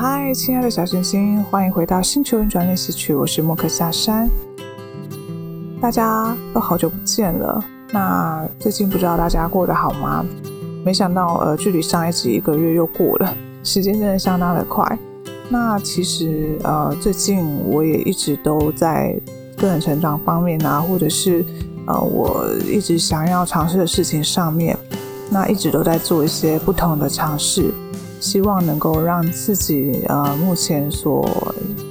嗨，亲爱的小星星，欢迎回到星球运转练习曲。我是莫克夏山，大家都好久不见了。那最近不知道大家过得好吗？没想到，呃，距离上一集一个月又过了，时间真的相当的快。那其实，呃，最近我也一直都在个人成长方面啊，或者是呃，我一直想要尝试的事情上面，那一直都在做一些不同的尝试。希望能够让自己呃目前所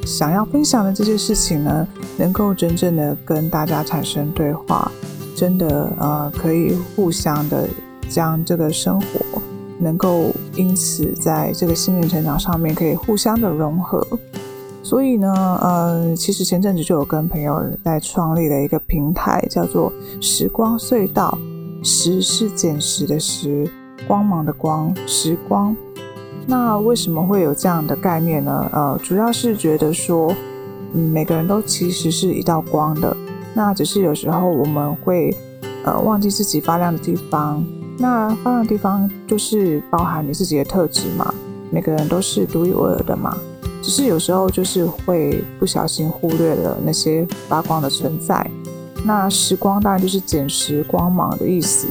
想要分享的这些事情呢，能够真正的跟大家产生对话，真的呃可以互相的将这个生活能够因此在这个心灵成长上面可以互相的融合。所以呢，呃，其实前阵子就有跟朋友在创立了一个平台，叫做时光隧道。时是捡时的时，光芒的光，时光。那为什么会有这样的概念呢？呃，主要是觉得说，嗯，每个人都其实是一道光的，那只是有时候我们会呃忘记自己发亮的地方。那发亮的地方就是包含你自己的特质嘛，每个人都是独一无二的嘛，只是有时候就是会不小心忽略了那些发光的存在。那时光当然就是捡拾光芒的意思，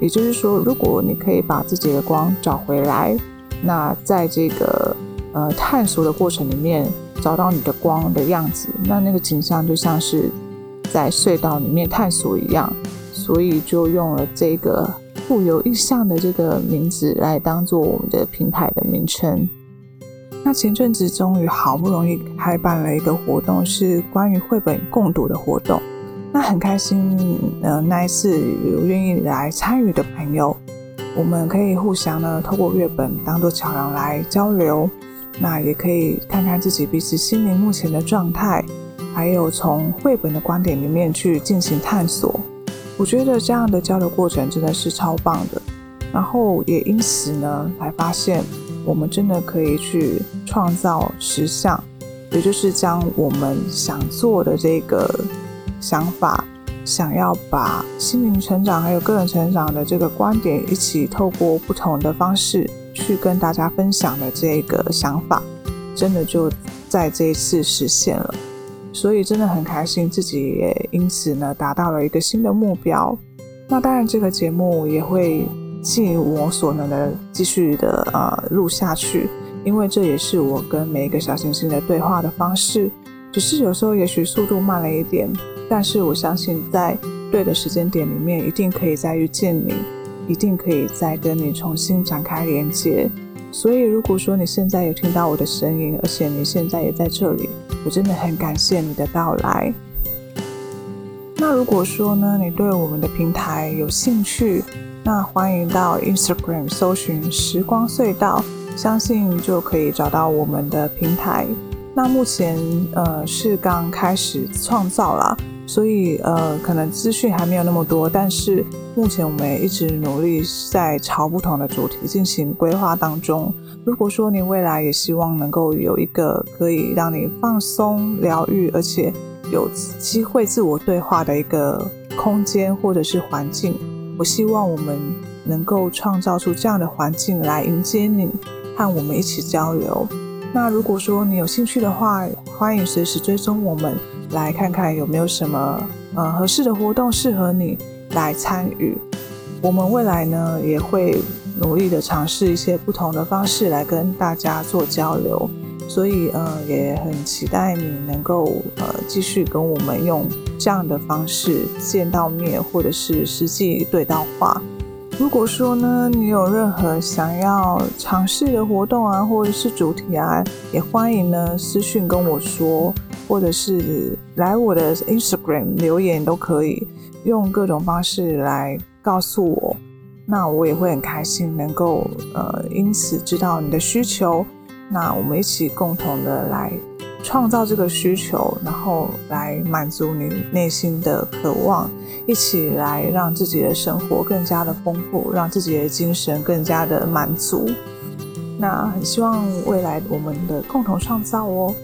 也就是说，如果你可以把自己的光找回来。那在这个呃探索的过程里面，找到你的光的样子，那那个景象就像是在隧道里面探索一样，所以就用了这个富有意象的这个名字来当做我们的平台的名称。那前阵子终于好不容易开办了一个活动，是关于绘本共读的活动，那很开心，呃，那一次有愿意来参与的朋友。我们可以互相呢，透过阅本当做桥梁来交流，那也可以看看自己彼此心灵目前的状态，还有从绘本的观点里面去进行探索。我觉得这样的交流过程真的是超棒的，然后也因此呢，才发现我们真的可以去创造实相，也就是将我们想做的这个想法。想要把心灵成长还有个人成长的这个观点一起透过不同的方式去跟大家分享的这个想法，真的就在这一次实现了，所以真的很开心，自己也因此呢达到了一个新的目标。那当然，这个节目也会尽我所能的继续的呃录下去，因为这也是我跟每一个小行星的对话的方式，只是有时候也许速度慢了一点。但是我相信，在对的时间点里面，一定可以再遇见你，一定可以再跟你重新展开连接。所以，如果说你现在有听到我的声音，而且你现在也在这里，我真的很感谢你的到来。那如果说呢，你对我们的平台有兴趣，那欢迎到 Instagram 搜寻“时光隧道”，相信就可以找到我们的平台。那目前呃是刚开始创造啦。所以，呃，可能资讯还没有那么多，但是目前我们也一直努力在朝不同的主题进行规划当中。如果说你未来也希望能够有一个可以让你放松、疗愈，而且有机会自我对话的一个空间或者是环境，我希望我们能够创造出这样的环境来迎接你，和我们一起交流。那如果说你有兴趣的话，欢迎随时追踪我们。来看看有没有什么呃合适的活动适合你来参与。我们未来呢也会努力的尝试一些不同的方式来跟大家做交流，所以呃也很期待你能够呃继续跟我们用这样的方式见到面，或者是实际对到话。如果说呢，你有任何想要尝试的活动啊，或者是主题啊，也欢迎呢私信跟我说，或者是来我的 Instagram 留言都可以，用各种方式来告诉我，那我也会很开心，能够呃因此知道你的需求，那我们一起共同的来。创造这个需求，然后来满足你内心的渴望，一起来让自己的生活更加的丰富，让自己的精神更加的满足。那很希望未来我们的共同创造哦。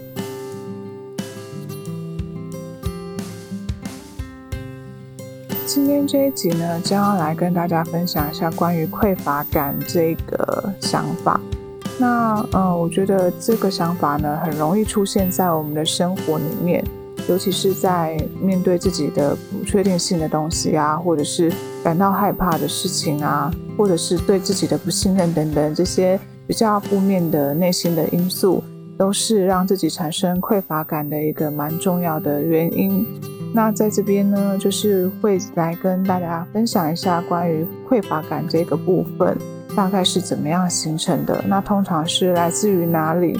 今天这一集呢，将要来跟大家分享一下关于匮乏感这个想法。那嗯，我觉得这个想法呢，很容易出现在我们的生活里面，尤其是在面对自己的不确定性的东西啊，或者是感到害怕的事情啊，或者是对自己的不信任等等这些比较负面的内心的因素，都是让自己产生匮乏感的一个蛮重要的原因。那在这边呢，就是会来跟大家分享一下关于匮乏感这个部分。大概是怎么样形成的？那通常是来自于哪里？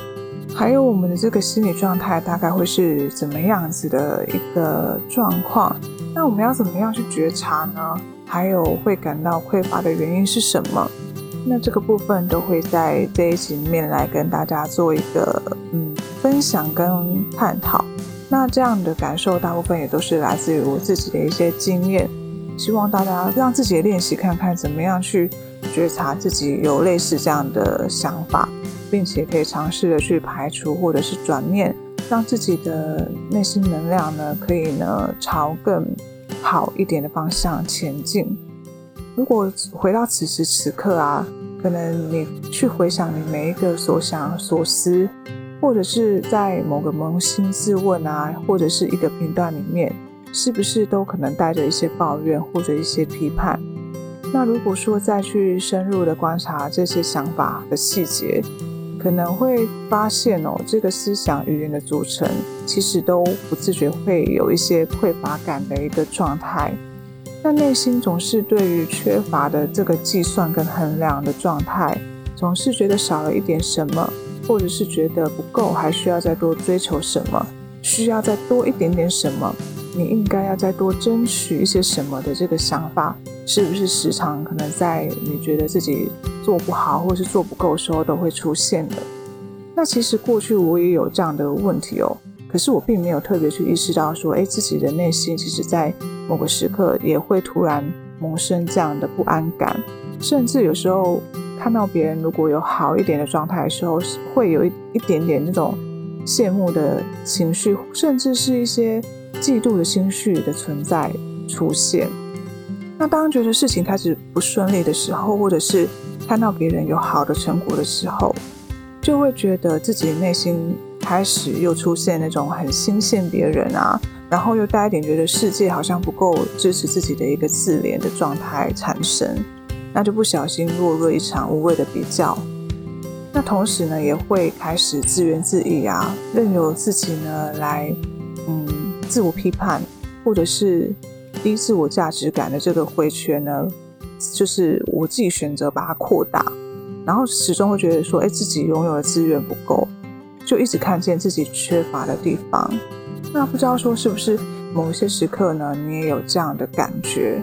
还有我们的这个心理状态大概会是怎么样子的一个状况？那我们要怎么样去觉察呢？还有会感到匮乏的原因是什么？那这个部分都会在这一集里面来跟大家做一个嗯分享跟探讨。那这样的感受大部分也都是来自于我自己的一些经验，希望大家让自己的练习看看怎么样去。觉察自己有类似这样的想法，并且可以尝试的去排除或者是转念，让自己的内心能量呢，可以呢朝更好一点的方向前进。如果回到此时此刻啊，可能你去回想你每一个所想所思，或者是在某个扪心自问啊，或者是一个片段里面，是不是都可能带着一些抱怨或者一些批判？那如果说再去深入的观察这些想法的细节，可能会发现哦，这个思想语言的组成其实都不自觉会有一些匮乏感的一个状态。那内心总是对于缺乏的这个计算跟衡量的状态，总是觉得少了一点什么，或者是觉得不够，还需要再多追求什么，需要再多一点点什么。你应该要再多争取一些什么的这个想法，是不是时常可能在你觉得自己做不好或是做不够的时候都会出现的？那其实过去我也有这样的问题哦，可是我并没有特别去意识到说，诶，自己的内心其实在某个时刻也会突然萌生这样的不安感，甚至有时候看到别人如果有好一点的状态的时候，会有一一点点那种羡慕的情绪，甚至是一些。嫉妒的心绪的存在出现，那当觉得事情开始不顺利的时候，或者是看到别人有好的成果的时候，就会觉得自己内心开始又出现那种很欣羡别人啊，然后又带一点觉得世界好像不够支持自己的一个自怜的状态产生，那就不小心落入一场无谓的比较。那同时呢，也会开始自怨自艾啊，任由自己呢来，自我批判，或者是低自我价值感的这个回圈呢，就是我自己选择把它扩大，然后始终会觉得说，哎，自己拥有的资源不够，就一直看见自己缺乏的地方。那不知道说是不是某一些时刻呢，你也有这样的感觉？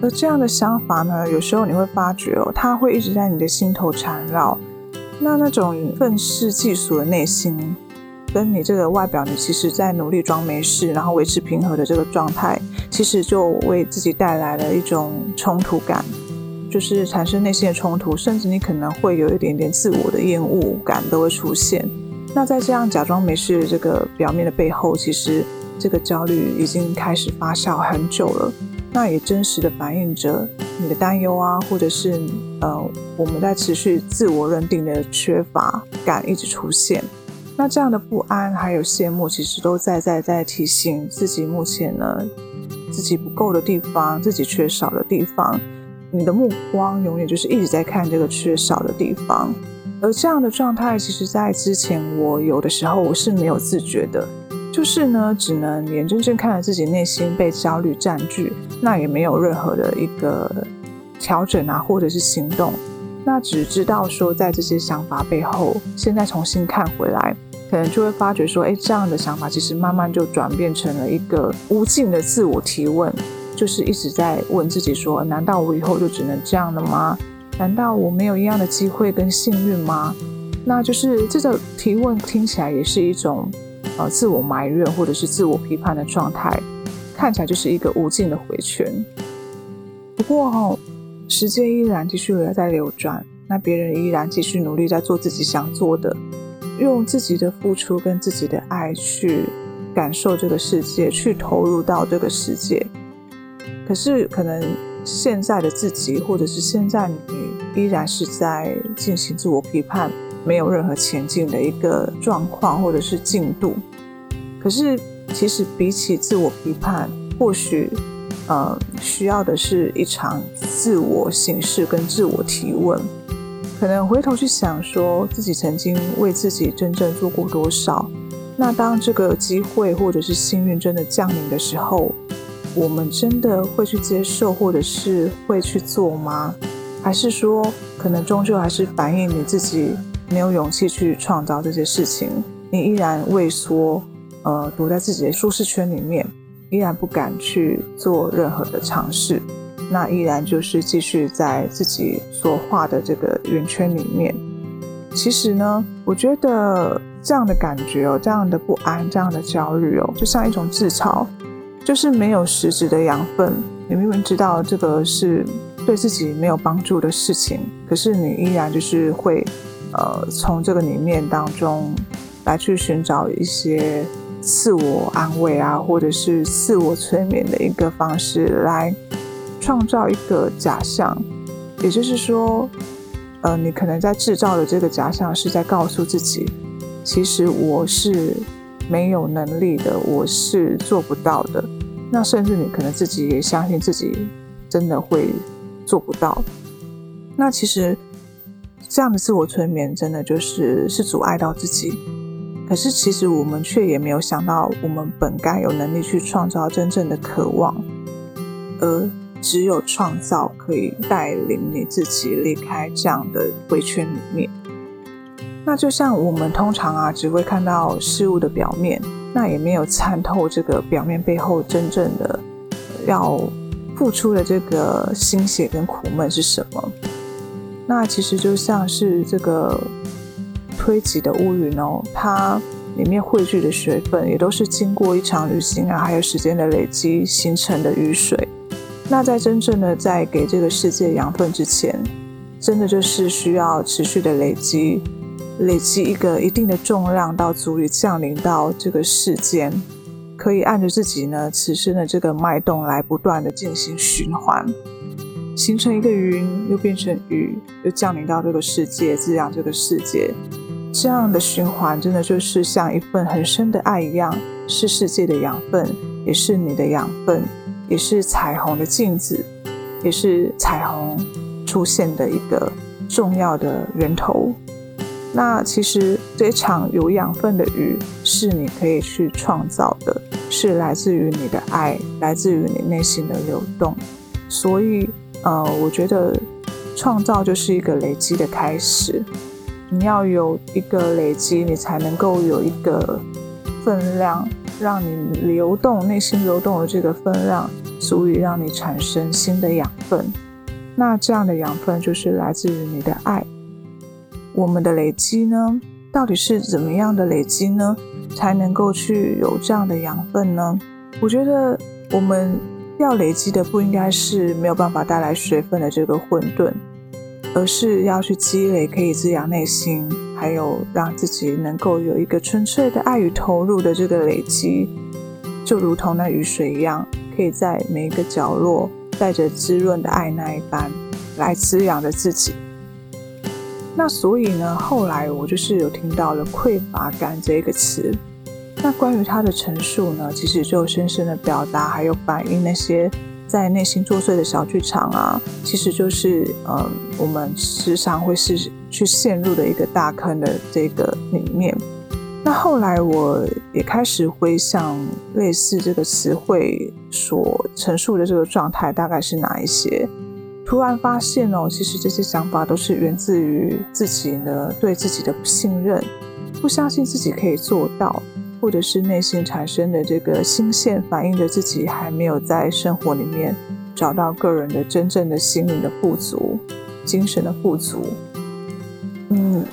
而这样的想法呢，有时候你会发觉哦，它会一直在你的心头缠绕。那那种愤世嫉俗的内心。跟你这个外表，你其实在努力装没事，然后维持平和的这个状态，其实就为自己带来了一种冲突感，就是产生内心的冲突，甚至你可能会有一点点自我的厌恶感都会出现。那在这样假装没事这个表面的背后，其实这个焦虑已经开始发酵很久了，那也真实的反映着你的担忧啊，或者是呃我们在持续自我认定的缺乏感一直出现。那这样的不安还有羡慕，其实都在在在提醒自己，目前呢，自己不够的地方，自己缺少的地方。你的目光永远就是一直在看这个缺少的地方。而这样的状态，其实在之前我有的时候我是没有自觉的，就是呢，只能眼睁睁看着自己内心被焦虑占据，那也没有任何的一个调整啊，或者是行动。那只知道说，在这些想法背后，现在重新看回来，可能就会发觉说，哎，这样的想法其实慢慢就转变成了一个无尽的自我提问，就是一直在问自己说，难道我以后就只能这样了吗？难道我没有一样的机会跟幸运吗？那就是这个提问听起来也是一种呃自我埋怨或者是自我批判的状态，看起来就是一个无尽的回圈。不过哦。时间依然继续在流转，那别人依然继续努力在做自己想做的，用自己的付出跟自己的爱去感受这个世界，去投入到这个世界。可是，可能现在的自己，或者是现在你，依然是在进行自我批判，没有任何前进的一个状况，或者是进度。可是，其实比起自我批判，或许。呃，需要的是一场自我省视跟自我提问，可能回头去想说自己曾经为自己真正做过多少。那当这个机会或者是幸运真的降临的时候，我们真的会去接受，或者是会去做吗？还是说，可能终究还是反映你自己没有勇气去创造这些事情，你依然畏缩，呃，躲在自己的舒适圈里面。依然不敢去做任何的尝试，那依然就是继续在自己所画的这个圆圈里面。其实呢，我觉得这样的感觉哦，这样的不安，这样的焦虑哦，就像一种自嘲，就是没有实质的养分。你明明知道这个是对自己没有帮助的事情，可是你依然就是会，呃，从这个里面当中来去寻找一些。自我安慰啊，或者是自我催眠的一个方式，来创造一个假象。也就是说，呃，你可能在制造的这个假象，是在告诉自己，其实我是没有能力的，我是做不到的。那甚至你可能自己也相信自己真的会做不到。那其实这样的自我催眠，真的就是是阻碍到自己。可是，其实我们却也没有想到，我们本该有能力去创造真正的渴望，而只有创造可以带领你自己离开这样的回圈里面。那就像我们通常啊，只会看到事物的表面，那也没有参透这个表面背后真正的要付出的这个心血跟苦闷是什么。那其实就像是这个。堆积的乌云哦，它里面汇聚的水分也都是经过一场旅行啊，还有时间的累积形成的雨水。那在真正的在给这个世界养分之前，真的就是需要持续的累积，累积一个一定的重量，到足以降临到这个世间，可以按着自己呢此生的这个脉动来不断的进行循环，形成一个云，又变成雨，又降临到这个世界，滋养这个世界。这样的循环，真的就是像一份很深的爱一样，是世界的养分，也是你的养分，也是彩虹的镜子，也是彩虹出现的一个重要的源头。那其实这场有养分的雨，是你可以去创造的，是来自于你的爱，来自于你内心的流动。所以，呃，我觉得创造就是一个累积的开始。你要有一个累积，你才能够有一个分量，让你流动，内心流动的这个分量，足以让你产生新的养分。那这样的养分就是来自于你的爱。我们的累积呢，到底是怎么样的累积呢？才能够去有这样的养分呢？我觉得我们要累积的不应该是没有办法带来水分的这个混沌。而是要去积累可以滋养内心，还有让自己能够有一个纯粹的爱与投入的这个累积，就如同那雨水一样，可以在每一个角落带着滋润的爱那一般来滋养着自己。那所以呢，后来我就是有听到了匮乏感这一个词。那关于它的陈述呢，其实就深深的表达还有反映那些。在内心作祟的小剧场啊，其实就是嗯，我们时常会是去陷入的一个大坑的这个里面。那后来我也开始回想，类似这个词汇所陈述的这个状态大概是哪一些？突然发现哦，其实这些想法都是源自于自己呢，对自己的不信任，不相信自己可以做到，或者是内心产生的这个心线，反映着自己还没有在生活里面找到个人的真正的心灵的富足，精神的富足。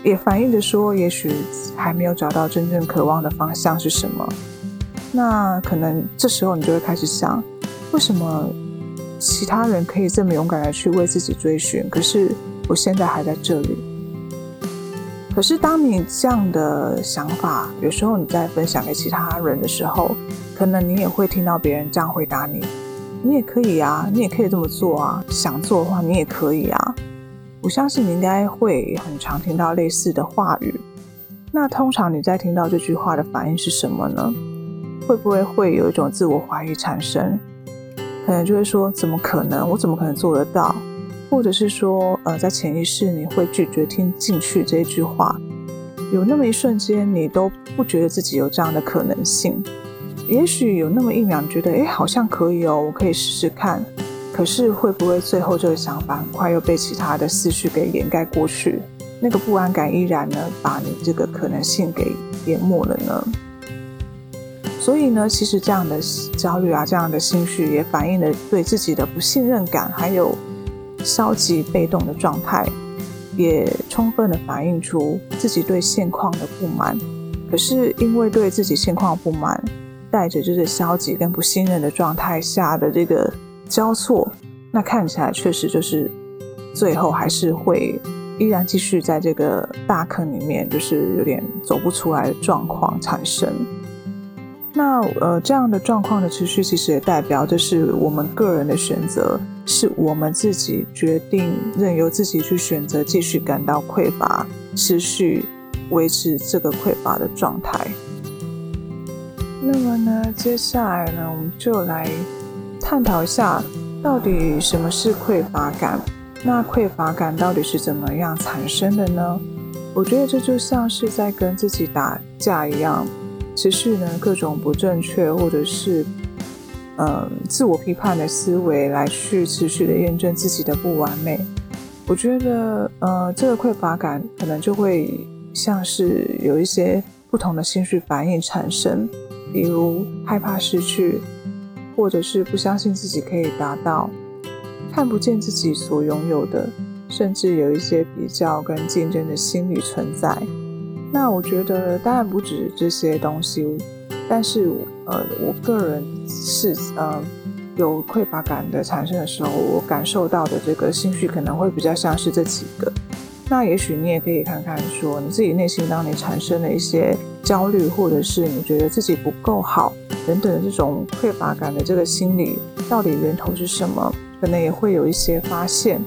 也反映着说，也许还没有找到真正渴望的方向是什么。那可能这时候你就会开始想，为什么？其他人可以这么勇敢的去为自己追寻，可是我现在还在这里。可是当你这样的想法，有时候你在分享给其他人的时候，可能你也会听到别人这样回答你：“你也可以啊，你也可以这么做啊，想做的话你也可以啊。”我相信你应该会很常听到类似的话语。那通常你在听到这句话的反应是什么呢？会不会会有一种自我怀疑产生？可能就会说，怎么可能？我怎么可能做得到？或者是说，呃，在潜意识你会拒绝听进去这一句话。有那么一瞬间，你都不觉得自己有这样的可能性。也许有那么一秒，觉得，哎，好像可以哦，我可以试试看。可是会不会最后这个想法很快又被其他的思绪给掩盖过去？那个不安感依然呢，把你这个可能性给淹没了呢？所以呢，其实这样的焦虑啊，这样的心绪也反映了对自己的不信任感，还有消极被动的状态，也充分的反映出自己对现况的不满。可是因为对自己现况不满，带着就是消极跟不信任的状态下的这个交错，那看起来确实就是最后还是会依然继续在这个大坑里面，就是有点走不出来的状况产生。那呃，这样的状况的持续，其实也代表就是我们个人的选择，是我们自己决定，任由自己去选择，继续感到匮乏，持续维持这个匮乏的状态。那么呢，接下来呢，我们就来探讨一下，到底什么是匮乏感？那匮乏感到底是怎么样产生的呢？我觉得这就像是在跟自己打架一样。持续呢，各种不正确或者是嗯自我批判的思维来去持续的验证自己的不完美。我觉得呃这个匮乏感可能就会像是有一些不同的情绪反应产生，比如害怕失去，或者是不相信自己可以达到，看不见自己所拥有的，甚至有一些比较跟竞争的心理存在。那我觉得当然不止这些东西，但是呃，我个人是呃有匮乏感的产生的时候，我感受到的这个情绪可能会比较像是这几个。那也许你也可以看看说，你自己内心当你产生了一些焦虑，或者是你觉得自己不够好等等的这种匮乏感的这个心理，到底源头是什么？可能也会有一些发现。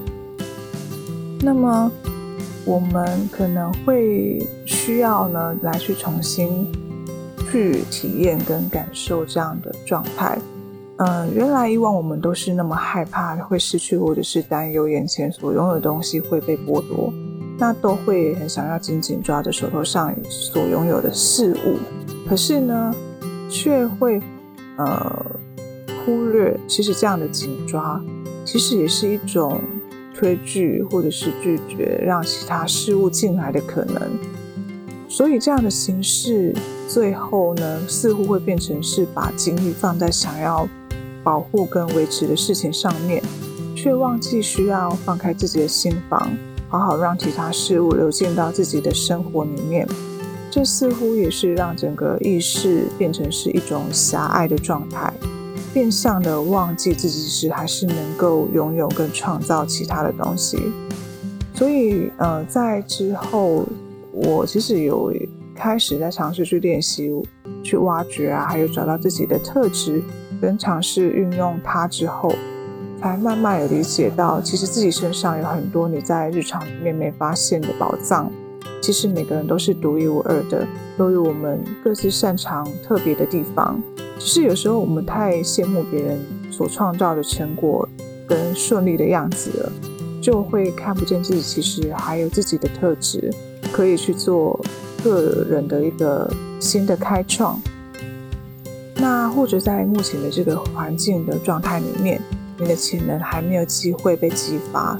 那么。我们可能会需要呢，来去重新去体验跟感受这样的状态。嗯、原来以往我们都是那么害怕会失去，或者是担忧眼前所拥有的东西会被剥夺，那都会很想要紧紧抓着手头上所拥有的事物。可是呢，却会呃忽略，其实这样的紧抓，其实也是一种。推拒或者是拒绝让其他事物进来的可能，所以这样的形式最后呢，似乎会变成是把精力放在想要保护跟维持的事情上面，却忘记需要放开自己的心房，好好让其他事物流进到自己的生活里面。这似乎也是让整个意识变成是一种狭隘的状态。变相的忘记自己是还是能够拥有跟创造其他的东西，所以呃，在之后我其实有开始在尝试去练习、去挖掘啊，还有找到自己的特质，跟尝试运用它之后，才慢慢有理解到，其实自己身上有很多你在日常里面没发现的宝藏。其实每个人都是独一无二的，都有我们各自擅长、特别的地方。只是有时候我们太羡慕别人所创造的成果跟顺利的样子了，就会看不见自己其实还有自己的特质，可以去做个人的一个新的开创。那或者在目前的这个环境的状态里面，你的潜能还没有机会被激发，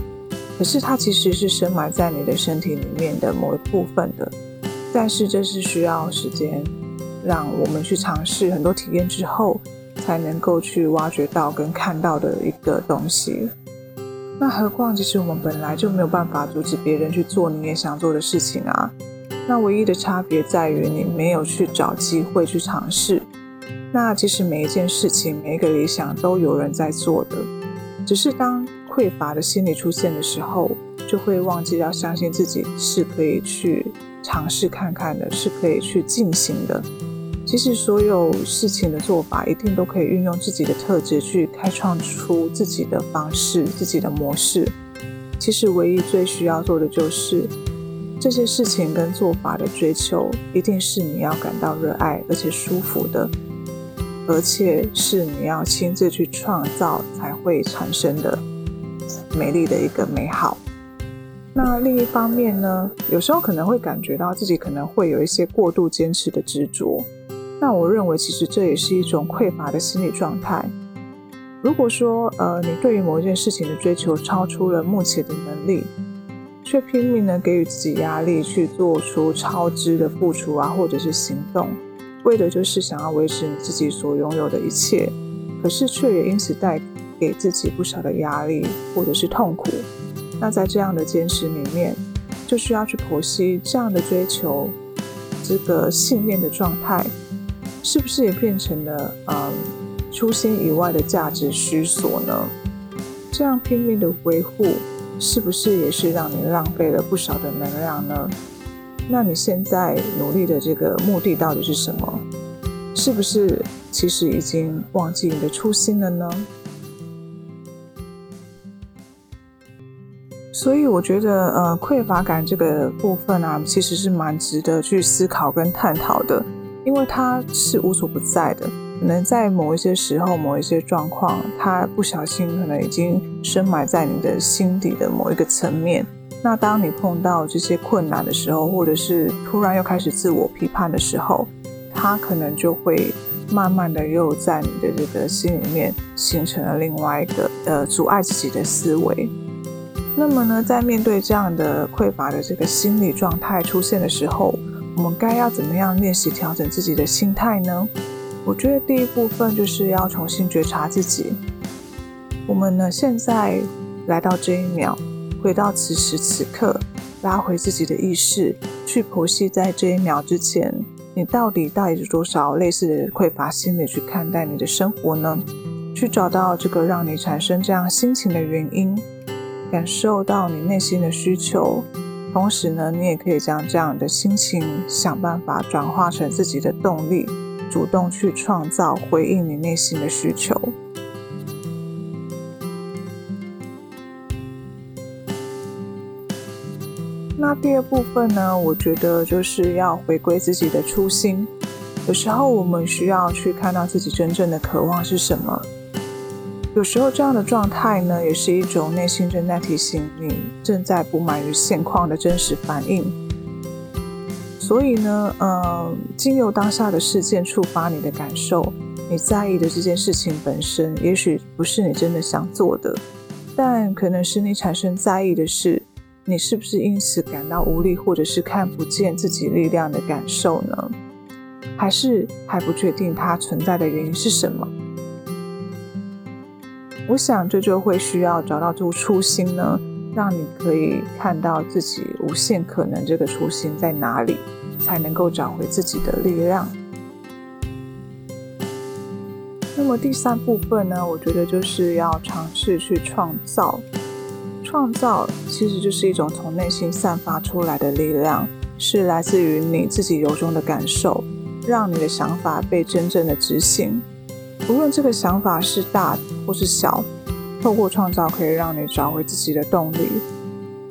可是它其实是深埋在你的身体里面的某一部分的。但是这是需要时间，让我们去尝试很多体验之后，才能够去挖掘到跟看到的一个东西。那何况，其实我们本来就没有办法阻止别人去做你也想做的事情啊。那唯一的差别在于你没有去找机会去尝试。那其实每一件事情、每一个理想都有人在做的，只是当匮乏的心理出现的时候，就会忘记要相信自己是可以去尝试看看的，是可以去进行的。其实所有事情的做法，一定都可以运用自己的特质去开创出自己的方式、自己的模式。其实唯一最需要做的就是。这些事情跟做法的追求，一定是你要感到热爱而且舒服的，而且是你要亲自去创造才会产生的美丽的一个美好。那另一方面呢，有时候可能会感觉到自己可能会有一些过度坚持的执着。那我认为，其实这也是一种匮乏的心理状态。如果说，呃，你对于某一件事情的追求超出了目前的能力，却拼命的给予自己压力，去做出超支的付出啊，或者是行动，为的就是想要维持你自己所拥有的一切，可是却也因此带给自己不少的压力或者是痛苦。那在这样的坚持里面，就需要去剖析这样的追求，这个信念的状态，是不是也变成了嗯初心以外的价值虚索呢？这样拼命的维护。是不是也是让你浪费了不少的能量呢？那你现在努力的这个目的到底是什么？是不是其实已经忘记你的初心了呢？所以我觉得，呃，匮乏感这个部分啊，其实是蛮值得去思考跟探讨的，因为它是无所不在的。可能在某一些时候、某一些状况，它不小心可能已经深埋在你的心底的某一个层面。那当你碰到这些困难的时候，或者是突然又开始自我批判的时候，它可能就会慢慢的又在你的这个心里面形成了另外一个呃阻碍自己的思维。那么呢，在面对这样的匮乏的这个心理状态出现的时候，我们该要怎么样练习调整自己的心态呢？我觉得第一部分就是要重新觉察自己。我们呢，现在来到这一秒，回到此时此刻，拉回自己的意识，去剖析在这一秒之前，你到底带着多少类似的匮乏心理去看待你的生活呢？去找到这个让你产生这样心情的原因，感受到你内心的需求，同时呢，你也可以将这样的心情想办法转化成自己的动力。主动去创造，回应你内心的需求。那第二部分呢？我觉得就是要回归自己的初心。有时候我们需要去看到自己真正的渴望是什么。有时候这样的状态呢，也是一种内心正在提醒你正在不满于现况的真实反应。所以呢，嗯，经由当下的事件触发你的感受，你在意的这件事情本身，也许不是你真的想做的，但可能使你产生在意的是，你是不是因此感到无力，或者是看不见自己力量的感受呢？还是还不确定它存在的原因是什么？我想这就会需要找到这个初心呢。让你可以看到自己无限可能，这个初心在哪里，才能够找回自己的力量。那么第三部分呢，我觉得就是要尝试去创造。创造其实就是一种从内心散发出来的力量，是来自于你自己由衷的感受，让你的想法被真正的执行。无论这个想法是大或是小。透过创造可以让你找回自己的动力，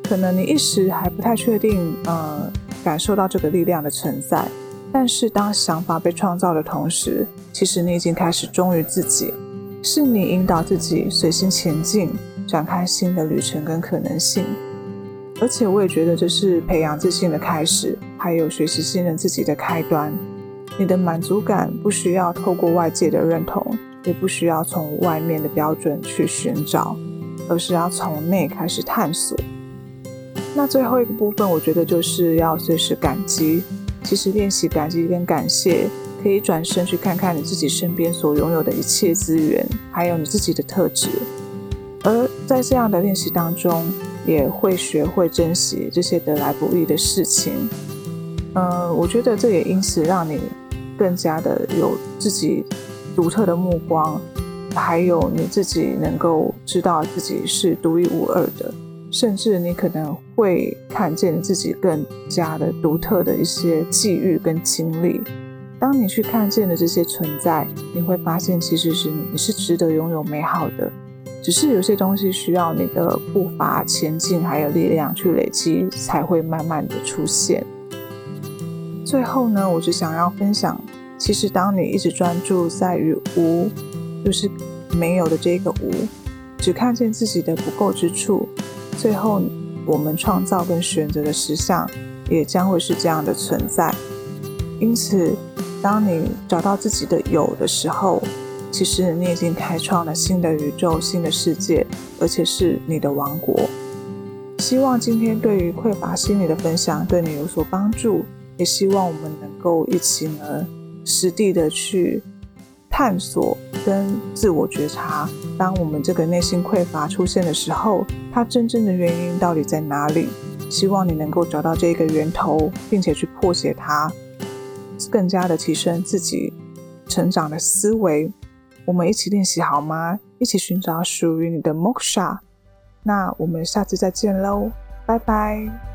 可能你一时还不太确定，呃，感受到这个力量的存在。但是当想法被创造的同时，其实你已经开始忠于自己，是你引导自己随心前进，展开新的旅程跟可能性。而且我也觉得这是培养自信的开始，还有学习信任自己的开端。你的满足感不需要透过外界的认同。也不需要从外面的标准去寻找，而是要从内开始探索。那最后一个部分，我觉得就是要随时感激。其实练习感激跟感谢，可以转身去看看你自己身边所拥有的一切资源，还有你自己的特质。而在这样的练习当中，也会学会珍惜这些得来不易的事情。嗯、我觉得这也因此让你更加的有自己独特的目光，还有你自己能够知道自己是独一无二的。甚至你可能会看见自己更加的独特的一些际遇跟经历。当你去看见了这些存在，你会发现其实是你是值得拥有美好的。只是有些东西需要你的步伐前进，还有力量去累积，才会慢慢的出现。最后呢，我只想要分享，其实当你一直专注在于无，就是没有的这个无，只看见自己的不够之处。最后，我们创造跟选择的实相，也将会是这样的存在。因此，当你找到自己的有的时候，其实你已经开创了新的宇宙、新的世界，而且是你的王国。希望今天对于匮乏心理的分享对你有所帮助，也希望我们能够一起呢，实地的去探索跟自我觉察。当我们这个内心匮乏出现的时候，它真正的原因到底在哪里？希望你能够找到这个源头，并且去破解它，更加的提升自己成长的思维。我们一起练习好吗？一起寻找属于你的 Moksha。那我们下次再见喽，拜拜。